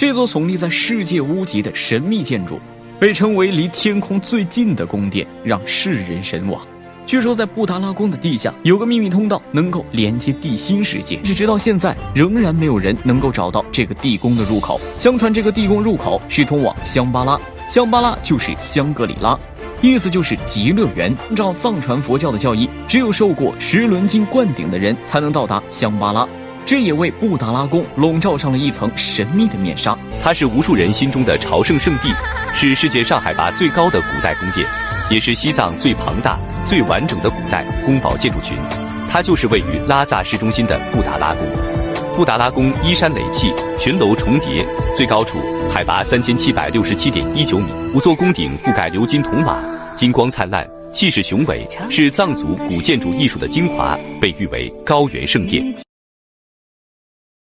这座耸立在世界屋脊的神秘建筑，被称为离天空最近的宫殿，让世人神往。据说在布达拉宫的地下有个秘密通道，能够连接地心世界，是直到现在仍然没有人能够找到这个地宫的入口。相传这个地宫入口是通往香巴拉，香巴拉就是香格里拉，意思就是极乐园。按照藏传佛教的教义，只有受过十轮经灌顶的人才能到达香巴拉。这也为布达拉宫笼罩上了一层神秘的面纱。它是无数人心中的朝圣圣地，是世界上海拔最高的古代宫殿，也是西藏最庞大、最完整的古代宫堡建筑群。它就是位于拉萨市中心的布达拉宫。布达拉宫依山垒砌，群楼重叠，最高处海拔三千七百六十七点一九米，五座宫顶覆盖鎏金铜瓦，金光灿烂，气势雄伟，是藏族古建筑艺术的精华，被誉为高原圣殿。